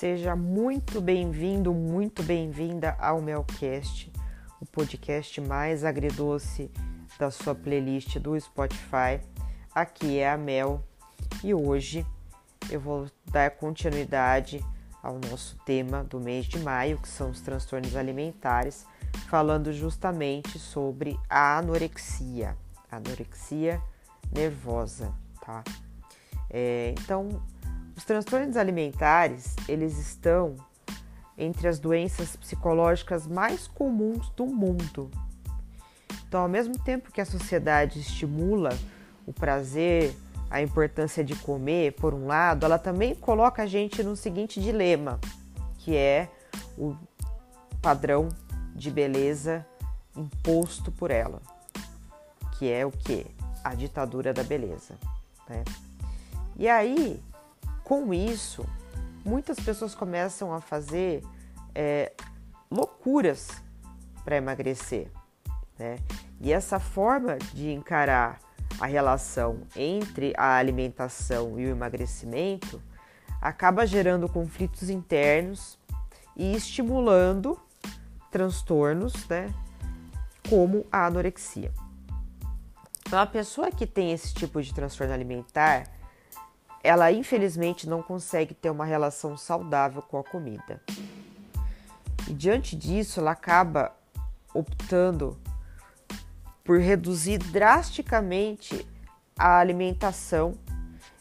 Seja muito bem-vindo, muito bem-vinda ao Melcast, o podcast mais agridoce da sua playlist do Spotify. Aqui é a Mel e hoje eu vou dar continuidade ao nosso tema do mês de maio, que são os transtornos alimentares, falando justamente sobre a anorexia, anorexia nervosa, tá? É, então, os transtornos alimentares, eles estão entre as doenças psicológicas mais comuns do mundo. Então, ao mesmo tempo que a sociedade estimula o prazer, a importância de comer, por um lado, ela também coloca a gente no seguinte dilema, que é o padrão de beleza imposto por ela, que é o que? A ditadura da beleza. Né? E aí, com isso, muitas pessoas começam a fazer é, loucuras para emagrecer. Né? E essa forma de encarar a relação entre a alimentação e o emagrecimento acaba gerando conflitos internos e estimulando transtornos, né, como a anorexia. Então, a pessoa que tem esse tipo de transtorno alimentar, ela infelizmente não consegue ter uma relação saudável com a comida. E diante disso, ela acaba optando por reduzir drasticamente a alimentação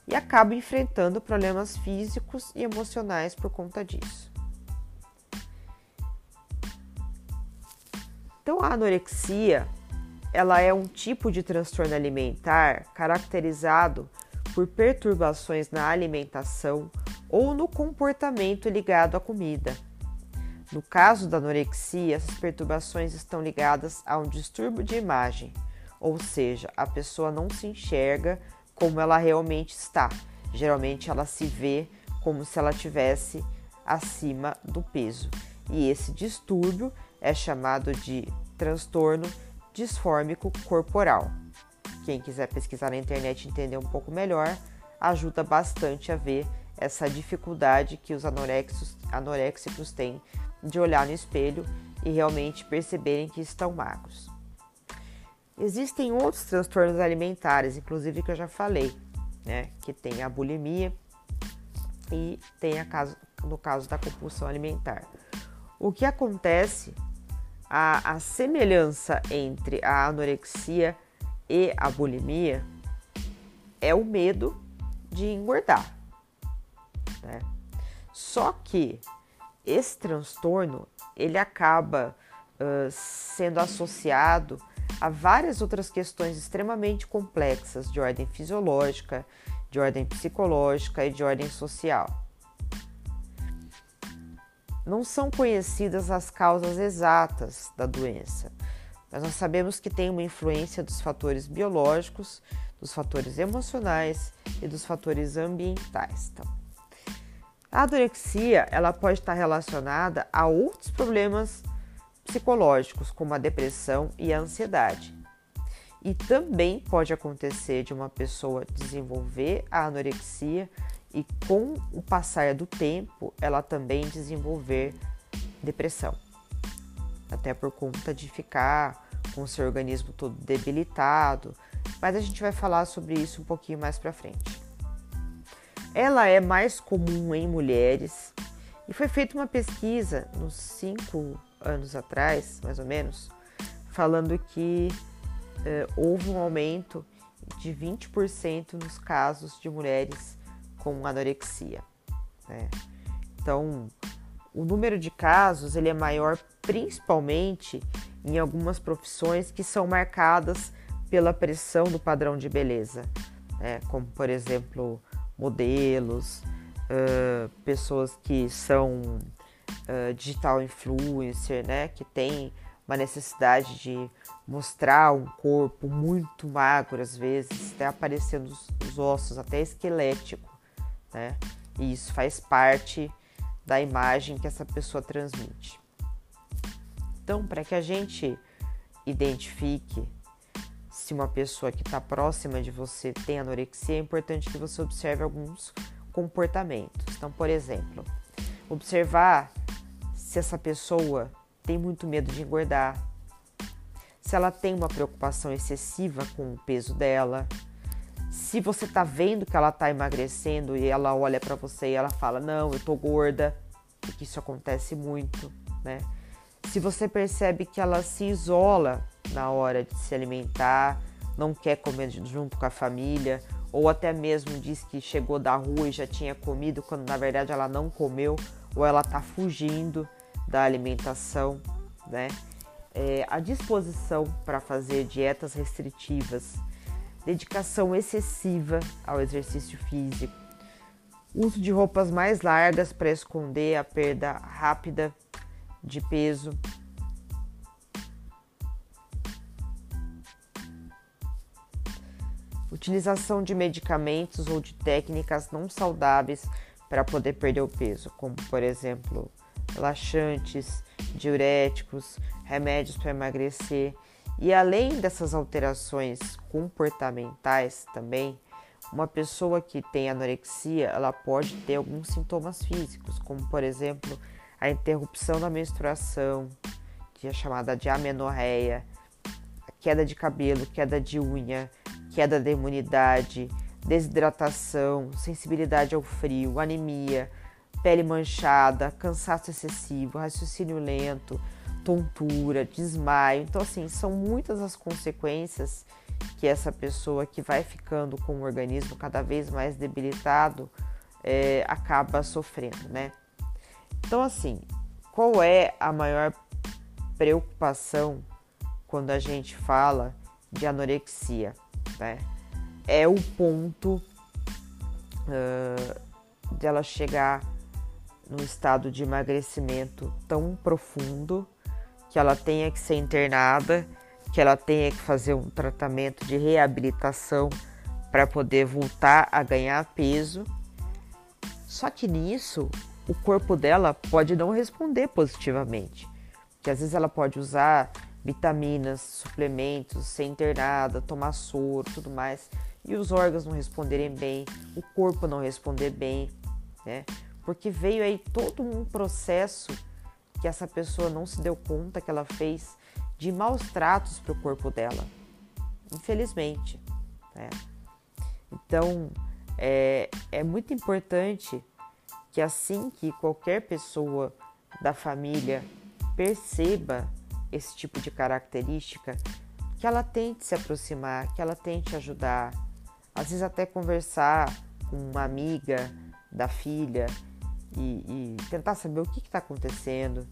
e acaba enfrentando problemas físicos e emocionais por conta disso. Então, a anorexia, ela é um tipo de transtorno alimentar caracterizado por perturbações na alimentação ou no comportamento ligado à comida no caso da anorexia, essas perturbações estão ligadas a um distúrbio de imagem, ou seja, a pessoa não se enxerga como ela realmente está. Geralmente ela se vê como se ela tivesse acima do peso. E esse distúrbio é chamado de transtorno disfórmico corporal. Quem quiser pesquisar na internet e entender um pouco melhor, ajuda bastante a ver essa dificuldade que os anoréxicos têm de olhar no espelho e realmente perceberem que estão magros. Existem outros transtornos alimentares, inclusive que eu já falei, né? Que tem a bulimia e tem a caso, no caso da compulsão alimentar. O que acontece, a, a semelhança entre a anorexia e a bulimia é o medo de engordar. Né? Só que esse transtorno ele acaba uh, sendo associado a várias outras questões extremamente complexas de ordem fisiológica, de ordem psicológica e de ordem social. Não são conhecidas as causas exatas da doença, mas nós sabemos que tem uma influência dos fatores biológicos, dos fatores emocionais e dos fatores ambientais. Então, a anorexia ela pode estar relacionada a outros problemas psicológicos, como a depressão e a ansiedade. E também pode acontecer de uma pessoa desenvolver a anorexia e, com o passar do tempo, ela também desenvolver depressão. Até por conta de ficar com o seu organismo todo debilitado. Mas a gente vai falar sobre isso um pouquinho mais para frente. Ela é mais comum em mulheres e foi feita uma pesquisa uns cinco anos atrás, mais ou menos, falando que eh, houve um aumento de 20% nos casos de mulheres com anorexia. Né? Então, o número de casos ele é maior principalmente em algumas profissões que são marcadas pela pressão do padrão de beleza, né? como por exemplo modelos, uh, pessoas que são uh, digital influencer, né, que tem uma necessidade de mostrar um corpo muito magro às vezes, até aparecendo os, os ossos, até esquelético, né? E isso faz parte da imagem que essa pessoa transmite. Então, para que a gente identifique se uma pessoa que está próxima de você tem anorexia, é importante que você observe alguns comportamentos. Então, por exemplo, Observar se essa pessoa tem muito medo de engordar, se ela tem uma preocupação excessiva com o peso dela, se você tá vendo que ela tá emagrecendo e ela olha para você e ela fala: "Não, eu tô gorda", porque isso acontece muito, né? Se você percebe que ela se isola na hora de se alimentar, não quer comer junto com a família, ou até mesmo diz que chegou da rua e já tinha comido quando na verdade ela não comeu, ou ela tá fugindo da alimentação, né? É, a disposição para fazer dietas restritivas dedicação excessiva ao exercício físico, uso de roupas mais largas para esconder a perda rápida de peso, utilização de medicamentos ou de técnicas não saudáveis para poder perder o peso, como por exemplo laxantes, diuréticos, remédios para emagrecer e além dessas alterações comportamentais também, uma pessoa que tem anorexia, ela pode ter alguns sintomas físicos, como por exemplo, a interrupção da menstruação, que é chamada de amenorreia, queda de cabelo, queda de unha, queda da imunidade, desidratação, sensibilidade ao frio, anemia, pele manchada, cansaço excessivo, raciocínio lento, tontura, desmaio. Então, assim, são muitas as consequências que essa pessoa que vai ficando com o organismo cada vez mais debilitado é, acaba sofrendo, né? Então, assim, qual é a maior preocupação quando a gente fala de anorexia, né? É o ponto uh, dela chegar num estado de emagrecimento tão profundo que ela tenha que ser internada, que ela tenha que fazer um tratamento de reabilitação para poder voltar a ganhar peso. Só que nisso, o corpo dela pode não responder positivamente, que às vezes ela pode usar vitaminas, suplementos, ser internada, tomar soro, tudo mais, e os órgãos não responderem bem, o corpo não responder bem, né? Porque veio aí todo um processo que essa pessoa não se deu conta que ela fez de maus tratos para o corpo dela, infelizmente. Né? Então é, é muito importante que assim que qualquer pessoa da família perceba esse tipo de característica, que ela tente se aproximar, que ela tente ajudar, às vezes até conversar com uma amiga da filha e, e tentar saber o que está acontecendo.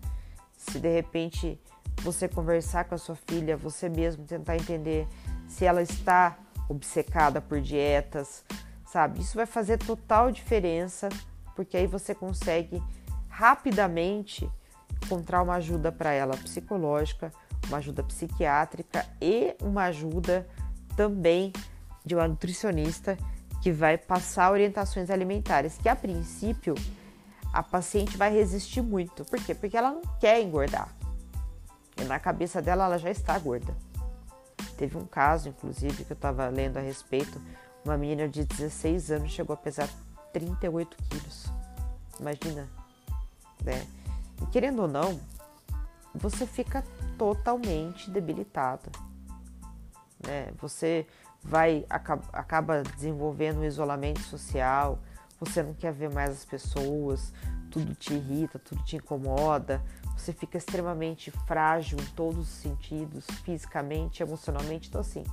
Se de repente você conversar com a sua filha, você mesmo tentar entender se ela está obcecada por dietas, sabe? Isso vai fazer total diferença, porque aí você consegue rapidamente encontrar uma ajuda para ela psicológica, uma ajuda psiquiátrica e uma ajuda também de uma nutricionista que vai passar orientações alimentares, que a princípio a paciente vai resistir muito. Por quê? Porque ela não quer engordar. E na cabeça dela ela já está gorda. Teve um caso, inclusive, que eu estava lendo a respeito. Uma menina de 16 anos chegou a pesar 38 quilos. Imagina, né? E querendo ou não, você fica totalmente debilitado. Né? Você vai acaba desenvolvendo um isolamento social, você não quer ver mais as pessoas, tudo te irrita, tudo te incomoda, você fica extremamente frágil em todos os sentidos, fisicamente, emocionalmente. Então, assim,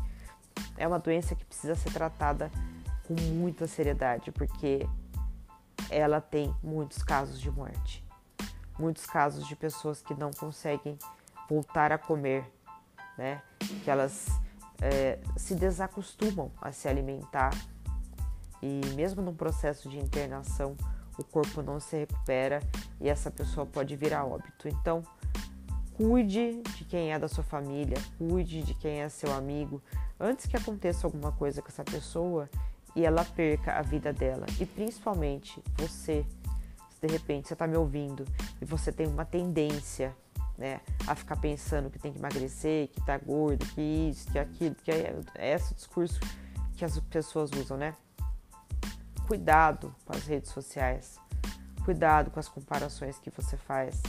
é uma doença que precisa ser tratada com muita seriedade, porque ela tem muitos casos de morte, muitos casos de pessoas que não conseguem voltar a comer, né? Que elas é, se desacostumam a se alimentar e mesmo num processo de internação o corpo não se recupera e essa pessoa pode vir a óbito. Então, cuide de quem é da sua família, cuide de quem é seu amigo, antes que aconteça alguma coisa com essa pessoa e ela perca a vida dela. E principalmente você, se de repente você está me ouvindo e você tem uma tendência né, a ficar pensando que tem que emagrecer, que tá gordo, que isso, que aquilo, que é, é esse discurso que as pessoas usam, né? Cuidado com as redes sociais. Cuidado com as comparações que você faz,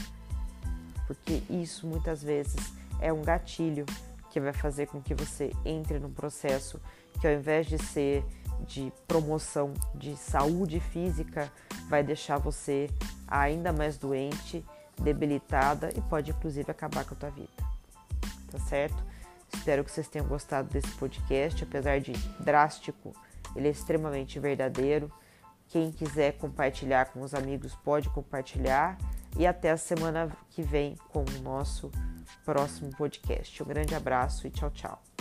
porque isso muitas vezes é um gatilho que vai fazer com que você entre num processo que, ao invés de ser de promoção de saúde física, vai deixar você ainda mais doente, debilitada e pode inclusive acabar com a tua vida. Tá certo? Espero que vocês tenham gostado desse podcast, apesar de drástico, ele é extremamente verdadeiro. Quem quiser compartilhar com os amigos pode compartilhar e até a semana que vem com o nosso próximo podcast. Um grande abraço e tchau, tchau.